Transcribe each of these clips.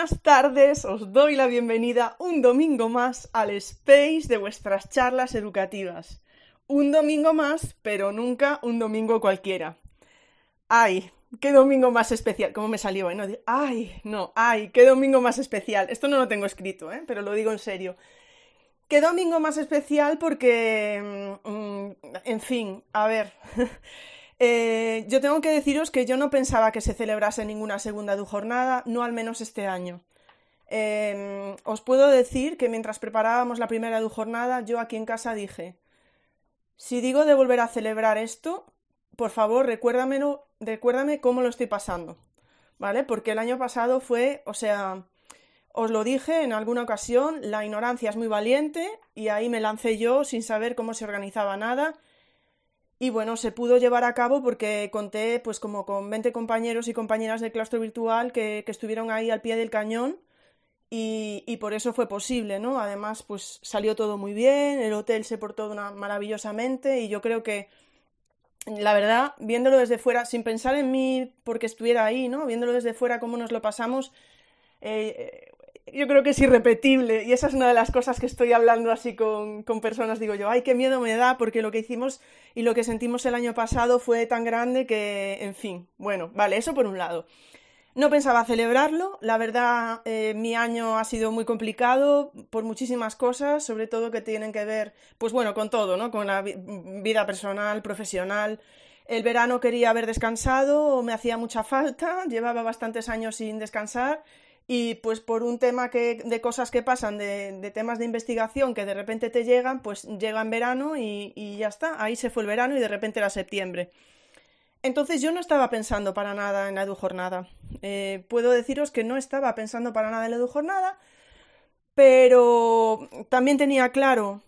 Buenas tardes, os doy la bienvenida un domingo más al space de vuestras charlas educativas. Un domingo más, pero nunca un domingo cualquiera. ¡Ay! ¡Qué domingo más especial! ¿Cómo me salió? No, ¡Ay! No, ¡ay! ¡Qué domingo más especial! Esto no lo tengo escrito, ¿eh? pero lo digo en serio. ¿Qué domingo más especial? Porque, mm, mm, en fin, a ver. Eh, yo tengo que deciros que yo no pensaba que se celebrase ninguna segunda jornada, no al menos este año. Em, os puedo decir que mientras preparábamos la primera jornada, yo aquí en casa dije, si digo de volver a celebrar esto, por favor, recuérdamelo, recuérdame cómo lo estoy pasando, ¿vale? Porque el año pasado fue, o sea, os lo dije en alguna ocasión, la ignorancia es muy valiente y ahí me lancé yo sin saber cómo se organizaba nada y bueno, se pudo llevar a cabo porque conté pues como con 20 compañeros y compañeras del claustro virtual que, estuvieron ahí al pie del cañón y, por eso fue posible, ¿no? Además, pues salió todo muy bien, el hotel se portó una, maravillosamente y yo creo que, la verdad, viéndolo desde fuera, sin pensar en mí porque estuviera ahí, ¿no? Viéndolo desde fuera, cómo nos lo pasamos, eh, yo creo que es irrepetible y esa es una de las cosas que estoy hablando así con, personas, digo yo, ay, qué miedo me da porque lo que hicimos y lo que sentimos el año pasado fue tan grande que, en fin, bueno, vale, eso por un lado. No pensaba celebrarlo, la verdad eh, mi año ha sido muy complicado por muchísimas cosas, sobre todo que tienen que ver, pues bueno, con todo, ¿no? Con la vida personal, profesional. El verano quería haber descansado, me hacía mucha falta, llevaba bastantes años sin descansar y pues por un tema que, de cosas que pasan, de, temas de investigación que de repente te llegan, pues llega en verano y, ya está, ahí se fue el verano y de repente era septiembre. Entonces yo no estaba pensando para nada en la EduJornada. Eh, puedo deciros que no estaba pensando para nada en la EduJornada, pero también tenía claro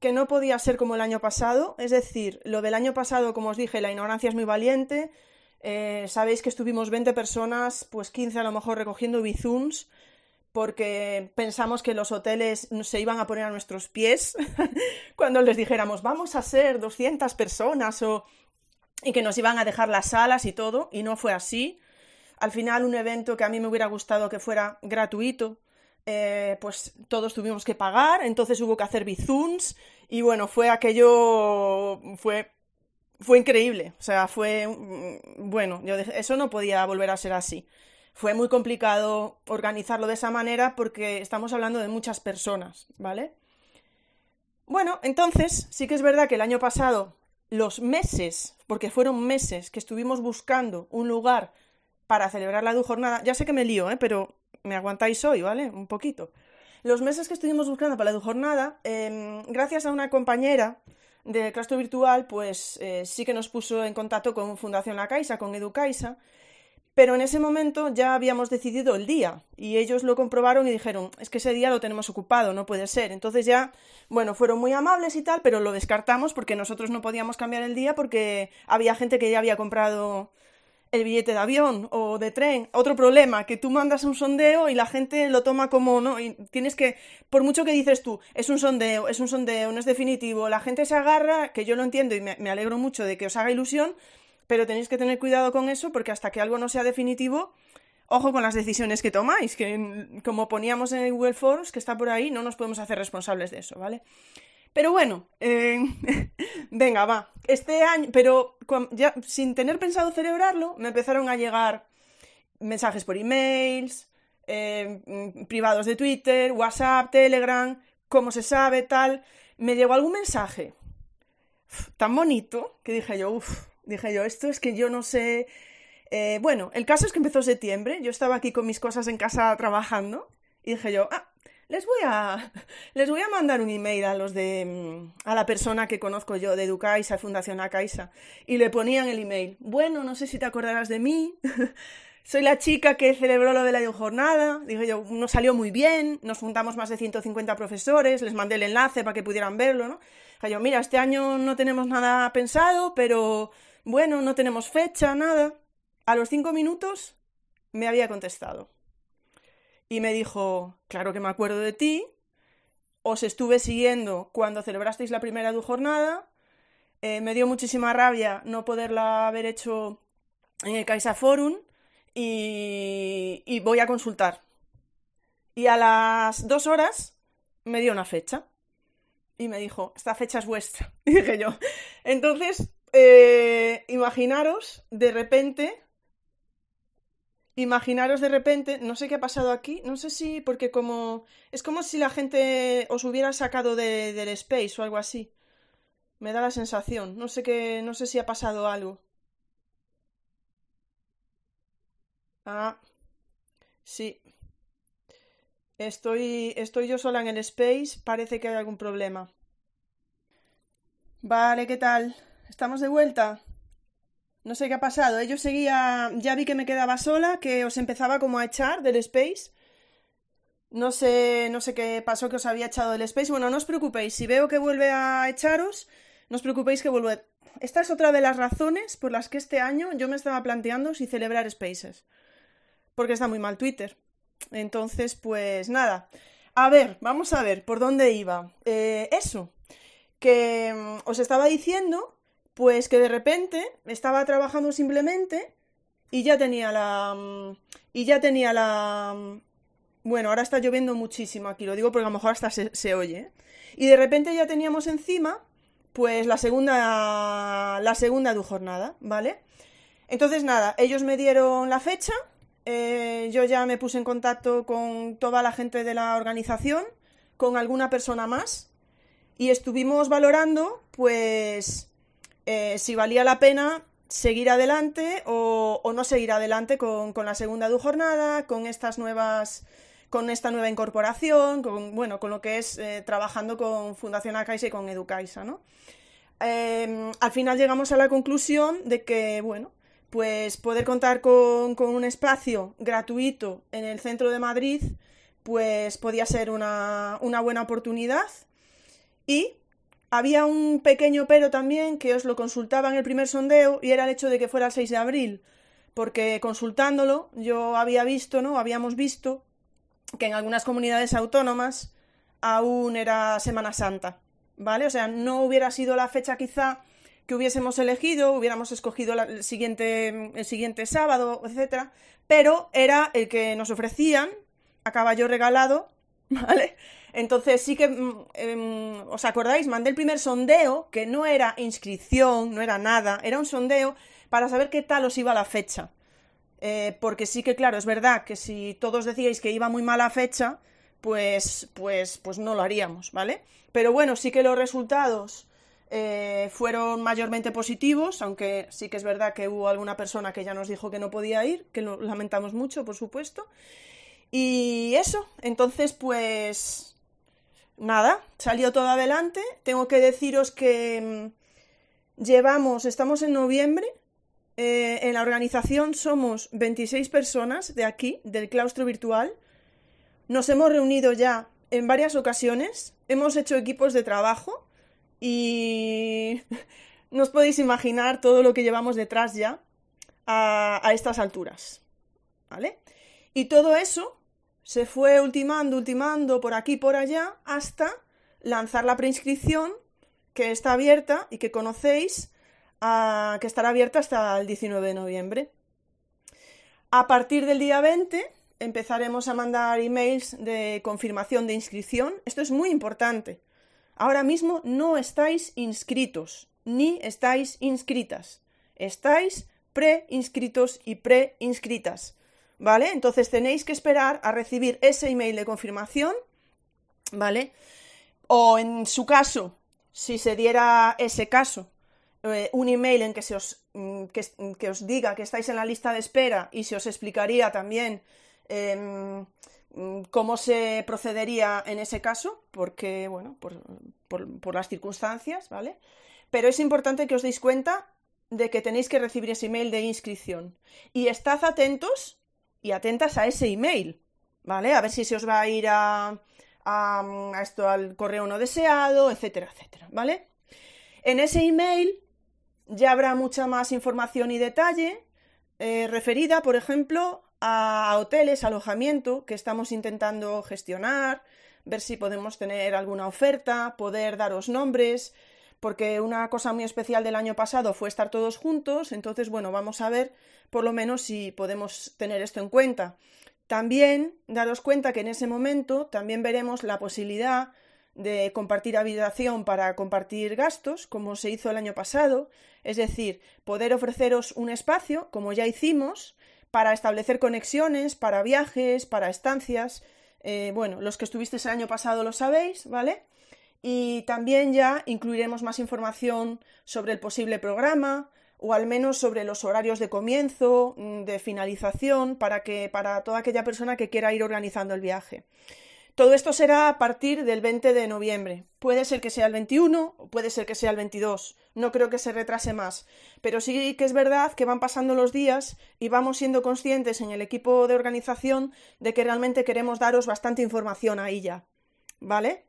que no podía ser como el año pasado, es decir, lo del año pasado, como os dije, la ignorancia es muy valiente, eh, sabéis que estuvimos 20 personas, pues 15 a lo mejor recogiendo bizums, porque pensamos que los hoteles se iban a poner a nuestros pies cuando les dijéramos vamos a ser 200 personas o y que nos iban a dejar las salas y todo, y no fue así. Al final, un evento que a mí me hubiera gustado que fuera gratuito, eh, pues todos tuvimos que pagar, entonces hubo que hacer bizums, y bueno, fue aquello, fue fue increíble. O sea, fue. Mm, bueno, yo eso no podía volver a ser así. Fue muy complicado organizarlo de esa manera porque estamos hablando de muchas personas, ¿vale? Bueno, entonces, sí que es verdad que el año pasado, los meses, porque fueron meses que estuvimos buscando un lugar para celebrar la jornada, ya sé que me lío, ¿eh? pero me aguantáis hoy, ¿vale? Un poquito. Los meses que estuvimos buscando para la jornada, em, gracias a una compañera de claustro virtual, pues eh, sí que nos puso en contacto con Fundación La Caixa, con Educaixa, pero en ese momento ya habíamos decidido el día y ellos lo comprobaron y dijeron, es que ese día lo tenemos ocupado, no puede ser. Entonces ya, bueno, fueron muy amables y tal, pero lo descartamos porque nosotros no podíamos cambiar el día porque había gente que ya había comprado el billete de avión o de tren. Otro problema, que tú mandas un sondeo y la gente lo toma como, ¿no? Y tienes que, por mucho que dices tú, es un sondeo, es un sondeo, no es definitivo, la gente se agarra, que yo lo entiendo y me, alegro mucho de que os haga ilusión, pero tenéis que tener cuidado con eso porque hasta que algo no sea definitivo, ojo con las decisiones que tomáis, que como poníamos en el Google Forms, que está por ahí, no nos podemos hacer responsables de eso, ¿vale? Pero bueno, eh, venga, va. Este año, pero ya sin tener pensado celebrarlo, me empezaron a llegar mensajes por emails, eh, mm, privados de Twitter, WhatsApp, Telegram, cómo se sabe, tal. Me llegó algún mensaje tan bonito que dije yo, uff, dije yo, esto es que yo no sé. Eh, bueno, el caso es que empezó septiembre, yo estaba aquí con mis cosas en casa trabajando y dije yo, ah, les voy a, les voy a mandar un email a los de, mm, a la persona que conozco yo de Educaisa, Fundación Acaisa, y le ponían el email. Bueno, no sé si te acordarás de mí. Soy la chica que celebró lo de la jornada. Dije yo, nos salió muy bien. Nos juntamos más de 150 profesores. Les mandé el enlace para que pudieran verlo, ¿no? Dije yo, mira, este año no tenemos nada pensado, pero bueno, no tenemos fecha, nada. A los cinco minutos me había contestado y me dijo, claro que me acuerdo de ti, os estuve siguiendo cuando celebrasteis la primera jornada, eh, me dio muchísima rabia no poderla haber hecho en el Caixa Forum y, voy a consultar. Y a las dos horas me dio una fecha. Y me dijo, esta fecha es vuestra. Dije yo. Entonces, eh, imaginaros de repente imaginaros de repente, no sé qué ha pasado aquí, no sé si, porque como, es como si la gente os hubiera sacado de, del space o algo así. Me da la sensación, no sé qué, no sé si ha pasado algo. Ah, sí. Estoy, estoy yo sola en el space, parece que hay algún problema. Vale, ¿qué tal? ¿Estamos de vuelta? No sé qué ha pasado. Yo seguía. Ya vi que me quedaba sola, que os empezaba como a echar del Space. No sé, no sé qué pasó que os había echado del Space. Bueno, no os preocupéis. Si veo que vuelve a echaros, no os preocupéis que vuelve. Esta es otra de las razones por las que este año yo me estaba planteando si celebrar Spaces. Porque está muy mal Twitter. Entonces, pues nada. A ver, vamos a ver por dónde iba. Eh, eso. Que mm, os estaba diciendo pues que de repente estaba trabajando simplemente y ya tenía la... Mm, y ya tenía la... Mm, bueno, ahora está lloviendo muchísimo aquí, lo digo porque a lo mejor hasta se, oye. ¿eh? Y de repente ya teníamos encima, pues la segunda, la segunda de jornada, ¿vale? Entonces nada, ellos me dieron la fecha, eh, yo ya me puse en contacto con toda la gente de la organización, con alguna persona más, y estuvimos valorando, pues, eh, si valía la pena seguir adelante o, no seguir adelante con, la segunda jornada, con estas nuevas con esta nueva incorporación, con, bueno, con lo que es eh, trabajando con Fundación Acaisa y con Educaisa, ¿no? Em, al final llegamos a la conclusión de que, bueno, pues poder contar con, con, un espacio gratuito en el centro de Madrid, pues podía ser una, una buena oportunidad y había un pequeño pero también que os lo consultaba en el primer sondeo y era el hecho de que fuera el 6 de abril, porque consultándolo yo había visto, ¿no? Habíamos visto que en algunas comunidades autónomas aún era Semana Santa, ¿vale? O sea, no hubiera sido la fecha quizá que hubiésemos elegido, hubiéramos escogido el, siguiente, el siguiente sábado, etcétera, pero era el que nos ofrecían a caballo regalado, ¿vale? Entonces sí que, mm, em, ¿os acordáis? Mandé el primer sondeo, que no era inscripción, no era nada, era un sondeo para saber qué tal os iba la fecha. Eh, porque sí que, claro, es verdad que si todos decíais que iba muy mala fecha, pues, pues, pues no lo haríamos, ¿vale? Pero bueno, sí que los resultados eh, fueron mayormente positivos, aunque sí que es verdad que hubo alguna persona que ya nos dijo que no podía ir, que lo lamentamos mucho, por supuesto. Y eso, entonces, pues nada, salió todo adelante. Tengo que deciros que mm, llevamos, estamos en noviembre. Eh, en la organización somos 26 personas de aquí, del claustro virtual. Nos hemos reunido ya en varias ocasiones, hemos hecho equipos de trabajo y no os podéis imaginar todo lo que llevamos detrás ya a, a estas alturas. ¿Vale? Y todo eso se fue ultimando, ultimando por aquí, por allá, hasta lanzar la preinscripción que está abierta y que conocéis, que estará abierta hasta el 19 de noviembre. A partir del día 20 empezaremos a mandar emails de confirmación de inscripción. Esto es muy importante. Ahora mismo no estáis inscritos, ni estáis inscritas. Estáis pre-inscritos y pre-inscritas. ¿Vale? Entonces tenéis que esperar a recibir ese email de confirmación, ¿vale? O en su caso, si se diera ese caso, eh, un email en que, se os, mm, que, os diga que estáis en la lista de espera y se os explicaría también em, mm, cómo se procedería en ese caso, porque, bueno, por, por las circunstancias, ¿vale? Pero es importante que os deis cuenta de que tenéis que recibir ese email de inscripción. Y estad atentos y atentas a ese email, ¿vale? A ver si se os va a ir a, esto al correo no deseado, etcétera, etcétera, ¿vale? En ese email ya habrá mucha más información y detalle eh, referida, por ejemplo, a hoteles, alojamiento que estamos intentando gestionar, ver si podemos tener alguna oferta, poder daros nombres, porque una cosa muy especial del año pasado fue estar todos juntos, entonces, bueno, vamos a ver por lo menos si podemos tener esto en cuenta. También daros cuenta que en ese momento también veremos la posibilidad de compartir habitación para compartir gastos, como se hizo el año pasado, es decir, poder ofreceros un espacio, como ya hicimos, para establecer conexiones, para viajes, para estancias. Eh, bueno, los que estuvisteis el año pasado lo sabéis, ¿vale? Y también ya incluiremos más información sobre el posible programa, o al menos sobre los horarios de comienzo, mm, de finalización, para que para toda aquella persona que quiera ir organizando el viaje. Todo esto será a partir del 20 de noviembre. Puede ser que sea el 21 o puede ser que sea el 22. No creo que se retrase más. Pero sí que es verdad que van pasando los días y vamos siendo conscientes en el equipo de organización de que realmente queremos daros bastante información ahí ya. ¿Vale?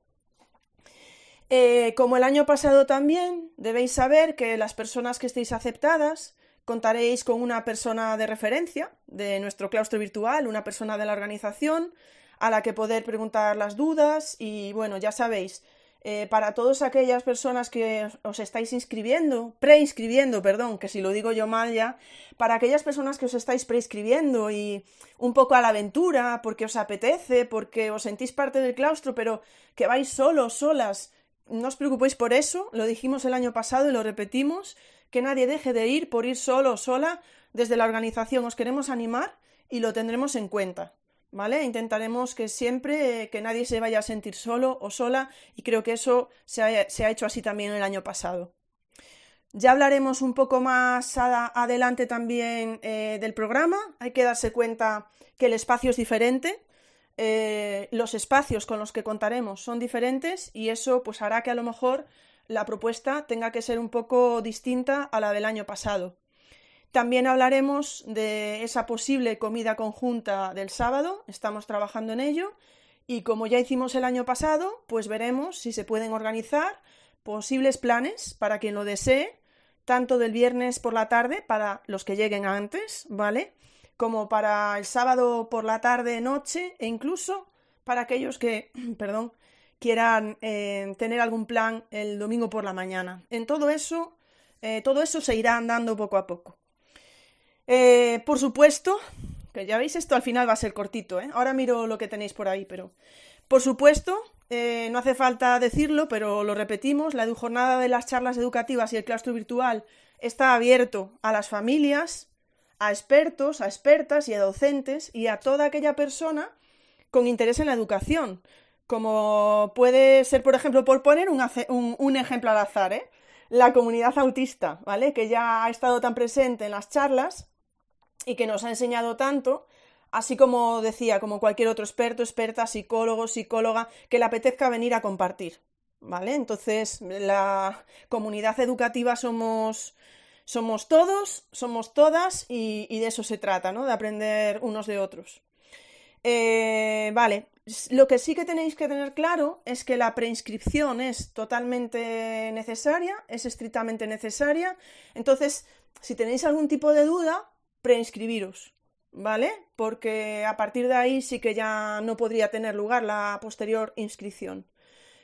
Eh, como el año pasado también, debéis saber que las personas que estéis aceptadas contaréis con una persona de referencia de nuestro claustro virtual, una persona de la organización a la que poder preguntar las dudas y bueno, ya sabéis, eh, para todas aquellas personas que os estáis inscribiendo, preinscribiendo, perdón, que si lo digo yo mal ya, para aquellas personas que os estáis preinscribiendo y un poco a la aventura, porque os apetece, porque os sentís parte del claustro, pero que vais solos, solas, no os preocupéis por eso, lo dijimos el año pasado y lo repetimos, que nadie deje de ir por ir solo o sola, desde la organización os queremos animar y lo tendremos en cuenta. ¿vale? Intentaremos que siempre, que nadie se vaya a sentir solo o sola y creo que eso se ha, hecho así también el año pasado. Ya hablaremos un poco más adelante también eh, del programa. Hay que darse cuenta que el espacio es diferente. Eh, los espacios con los que contaremos son diferentes y eso pues hará que a lo mejor la propuesta tenga que ser un poco distinta a la del año pasado. También hablaremos de esa posible comida conjunta del sábado, estamos trabajando en ello y como ya hicimos el año pasado, pues veremos si se pueden organizar posibles planes para quien lo desee, tanto del viernes por la tarde para los que lleguen antes, ¿vale? Como para el sábado por la tarde, noche e incluso para aquellos que, perdón, quieran eh, tener algún plan el domingo por la mañana. En todo eso, eh, todo eso se irá andando poco a poco. Eh, por supuesto, que ya veis, esto al final va a ser cortito. Ahora miro lo que tenéis por ahí, pero. Por supuesto, no hace falta decirlo, pero lo repetimos: la jornada de las charlas educativas y el claustro virtual está abierto a las familias, a expertos, a expertas y a docentes y a toda aquella persona con interés en la educación. Como puede ser, por ejemplo, por poner un, ejemplo al azar, ¿eh? la comunidad autista, ¿vale? Que ya ha estado tan presente en las charlas y que nos ha enseñado tanto, así como decía, como cualquier otro experto, experta, psicólogo, psicóloga, que le apetezca venir a compartir. ¿Vale? Entonces, la comunidad educativa somos, somos todos, somos todas y, de eso se trata, ¿no? De aprender unos de otros. Eh, vale, lo que sí que tenéis que tener claro es que la preinscripción es totalmente necesaria, es estrictamente necesaria. Entonces, si tenéis algún tipo de duda, preinscribiros, ¿vale? Porque a partir de ahí sí que ya no podría tener lugar la posterior inscripción.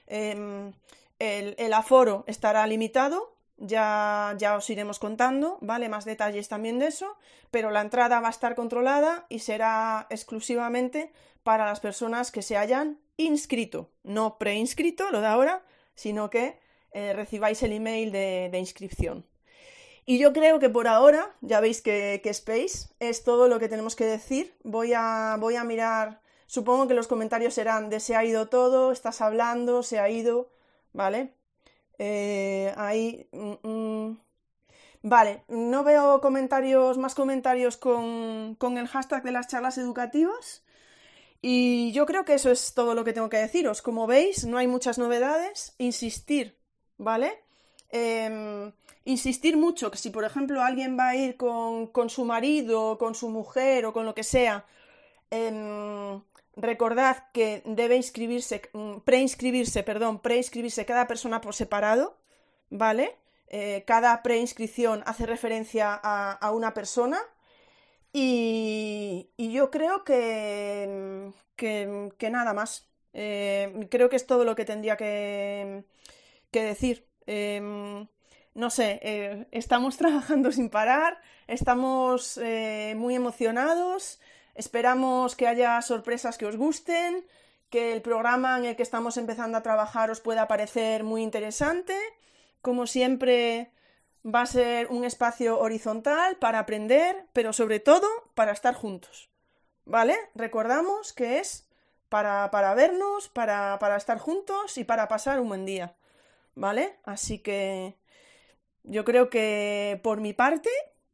Em, el, aforo estará limitado, ya, os iremos contando, ¿vale? Más detalles también de eso, pero la entrada va a estar controlada y será exclusivamente para las personas que se hayan inscrito, no preinscrito, lo de ahora, sino que eh, recibáis el email de inscripción. Y yo creo que por ahora, ya veis que, Space es todo lo que tenemos que decir. Voy a, voy a mirar, supongo que los comentarios serán de se ha ido todo, estás hablando, se ha ido, ¿vale? Eh, ahí... Mm, mm. Vale, no veo comentarios, más comentarios con, con el hashtag de las charlas educativas. Y yo creo que eso es todo lo que tengo que deciros. Como veis, no hay muchas novedades. Insistir, ¿vale? Em, insistir mucho que si, por ejemplo, alguien va a ir con, su marido, con su mujer o con lo que sea, em, recordad que debe inscribirse, mm, preinscribirse, perdón, preinscribirse cada persona por separado, ¿vale? Eh, cada preinscripción hace referencia a, una persona y, yo creo que, que, nada más. Eh, creo que es todo lo que tendría que, que decir. Em, no sé, eh, estamos trabajando sin parar, estamos muy emocionados, Esperamos que haya sorpresas que os gusten, que el programa en el que estamos empezando a trabajar os pueda parecer muy interesante. Como siempre, va a ser un espacio horizontal para aprender, pero sobre todo para estar juntos. ¿Vale? Recordamos que es para, para vernos, para, para estar juntos y para pasar un buen día. ¿Vale? Así que yo creo que por mi parte,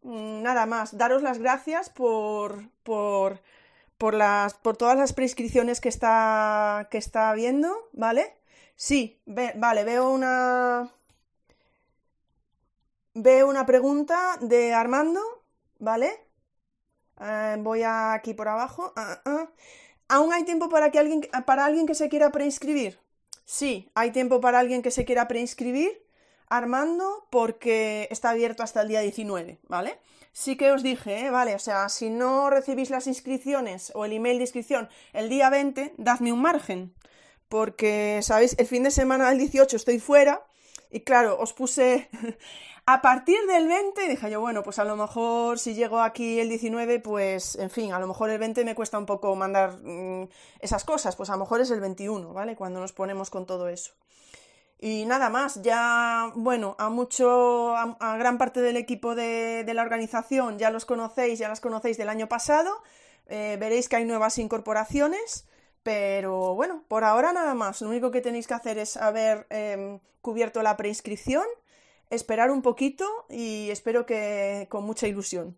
nada más, daros las gracias por, por, por, las, por todas las prescripciones que está, que está viendo, ¿vale? Sí, vale, veo una... Veo una pregunta de Armando, ¿vale? Eh, voy aquí por abajo. Ah, ah. ¿Aún hay tiempo para, que alguien, para alguien que se quiera preinscribir? Sí, hay tiempo para alguien que se quiera preinscribir. Armando, porque está abierto hasta el día 19, ¿vale? Sí que os dije, ¿eh? ¿vale? O sea, si no recibís las inscripciones o el email de inscripción el día 20, dadme un margen. Porque, ¿sabéis? El fin de semana del 18 estoy fuera y claro, os puse a partir del 20 dije yo, bueno, pues a lo mejor si llego aquí el 19, pues en fin, a lo mejor el 20 me cuesta un poco mandar mm, esas cosas, pues a lo mejor es el 21, ¿vale? Cuando nos ponemos con todo eso. Y nada más, ya, bueno, a mucho, a, gran parte del equipo de, la organización ya los conocéis, ya las conocéis del año pasado. Eh, veréis que hay nuevas incorporaciones, pero bueno, por ahora nada más. Lo único que tenéis que hacer es haber em, cubierto la preinscripción, esperar un poquito y espero que con mucha ilusión,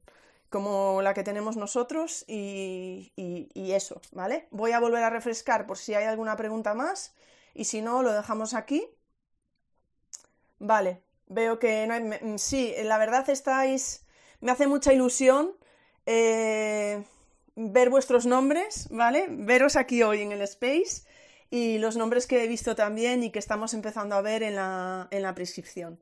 como la que tenemos nosotros y, y eso, ¿vale? Voy a volver a refrescar por si hay alguna pregunta más y si no, lo dejamos aquí Vale, veo que no hay... Mm, sí, la verdad estáis... Me hace mucha ilusión eh, ver vuestros nombres, ¿vale? Veros aquí hoy en el Space y los nombres que he visto también y que estamos empezando a ver en la, en la prescripción.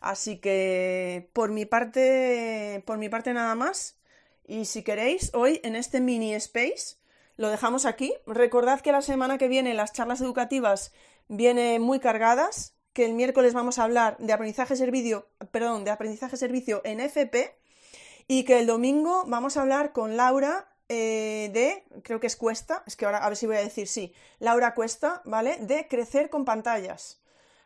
Así que por mi parte, por mi parte nada más. Y si queréis, hoy en este mini space lo dejamos aquí. Recordad que la semana que viene las charlas educativas vienen muy cargadas que el miércoles vamos a hablar de aprendizaje servicio, perdón, de aprendizaje servicio en FP y que el domingo vamos a hablar con Laura eh, de, creo que es Cuesta, es que ahora a ver si voy a decir sí, Laura Cuesta, ¿vale? De crecer con pantallas.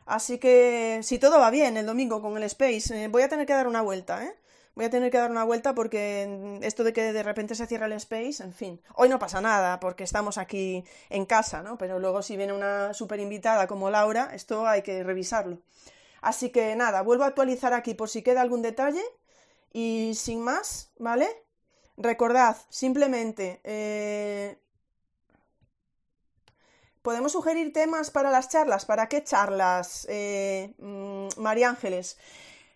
Así que si todo va bien el domingo con el Space, eh, voy a tener que dar una vuelta, ¿eh? Voy a tener que dar una vuelta porque esto de que de repente se cierra el space, en fin, hoy no pasa nada porque estamos aquí en casa, ¿no? Pero luego si viene una super invitada como Laura, esto hay que revisarlo. Así que nada, vuelvo a actualizar aquí por si queda algún detalle y sin más, ¿vale? Recordad, simplemente, eh, ¿podemos sugerir temas para las charlas? ¿Para qué charlas, eh, mm, María Ángeles?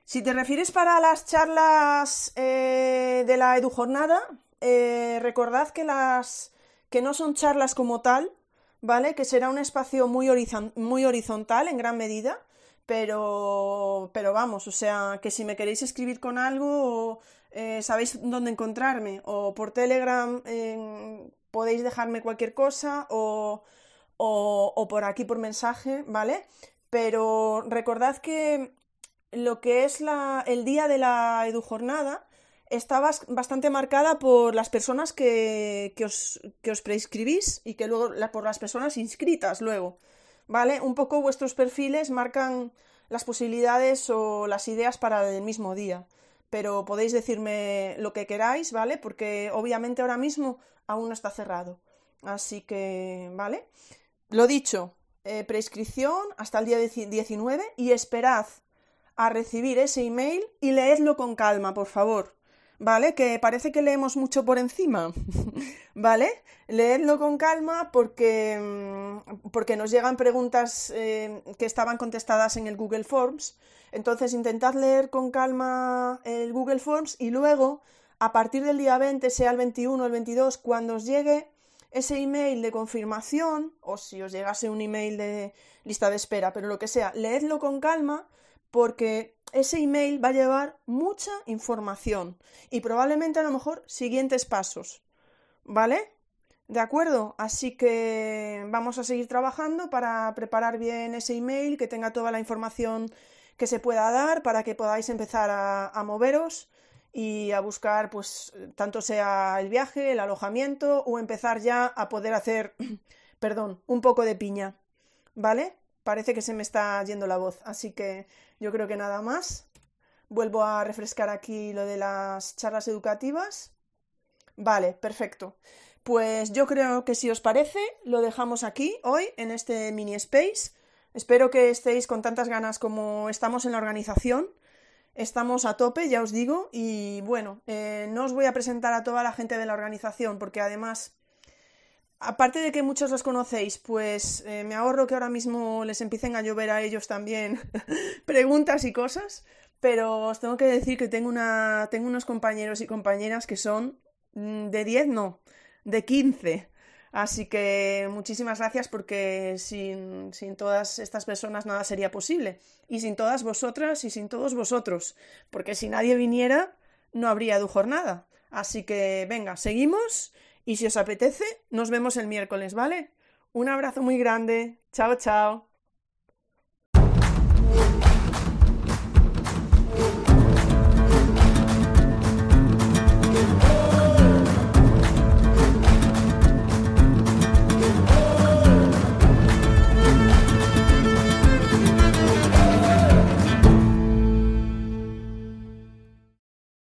Si te refieres para las charlas eh, de la EduJornada, eh, recordad que las que no son charlas como tal, ¿vale? Que será un espacio muy, muy horizontal en gran medida, pero, pero vamos, o sea, que si me queréis escribir con algo, eh, sabéis dónde encontrarme, o por Telegram podéis dejarme cualquier cosa, o, o, o por aquí por mensaje, ¿vale? Pero recordad que lo que es el día de la EduJornada está bastante marcada por las personas que, os, que y que luego por las personas inscritas luego. ¿Vale? Un poco vuestros perfiles marcan las posibilidades o las ideas para el mismo día. Pero podéis decirme lo que queráis, ¿vale? Porque obviamente ahora mismo aún no está cerrado. Así que, ¿vale? Lo dicho, eh, prescripción hasta el día 19 y esperad a recibir ese email y leedlo con calma, por favor. ¿Vale? Que parece que leemos mucho por encima. ¿Vale? Leedlo con calma porque, mm, porque nos llegan preguntas eh, que estaban contestadas en el Google Forms. Entonces intentad leer con calma el Google Forms y luego, a partir del día 20, sea el 21 o el 22, cuando os llegue ese email de confirmación, o si os llegase un email de lista de espera, pero lo que sea, leedlo con calma porque ese email va a llevar mucha información y probablemente a lo mejor siguientes pasos. ¿Vale? ¿De acuerdo? Así que vamos a seguir trabajando para preparar bien ese email, que tenga toda la información que se pueda dar para que podáis empezar a, moveros y a buscar, pues, tanto sea el viaje, el alojamiento o empezar ya a poder hacer, perdón, un poco de piña. ¿Vale? Parece que se me está yendo la voz, así que yo creo que nada más. Vuelvo a refrescar aquí lo de las charlas educativas. Vale, perfecto. Pues yo creo que si os parece, lo dejamos aquí hoy en este mini space. Espero que estéis con tantas ganas como estamos en la organización. Estamos a tope, ya os digo, y bueno, eh, no os voy a presentar a toda la gente de la organización porque además, aparte de que muchos los conocéis, pues eh, me ahorro que ahora mismo les empiecen a llover a ellos también preguntas y cosas, pero os tengo que decir que tengo, una, tengo unos compañeros y compañeras que son mm, de 10, no, de 15. Así que muchísimas gracias porque sin, sin, todas estas personas nada sería posible. Y sin todas vosotras y sin todos vosotros. Porque si nadie viniera, no habría du jornada. Así que venga, seguimos y si os apetece, nos vemos el miércoles, ¿vale? Un abrazo muy grande. Chao, chao.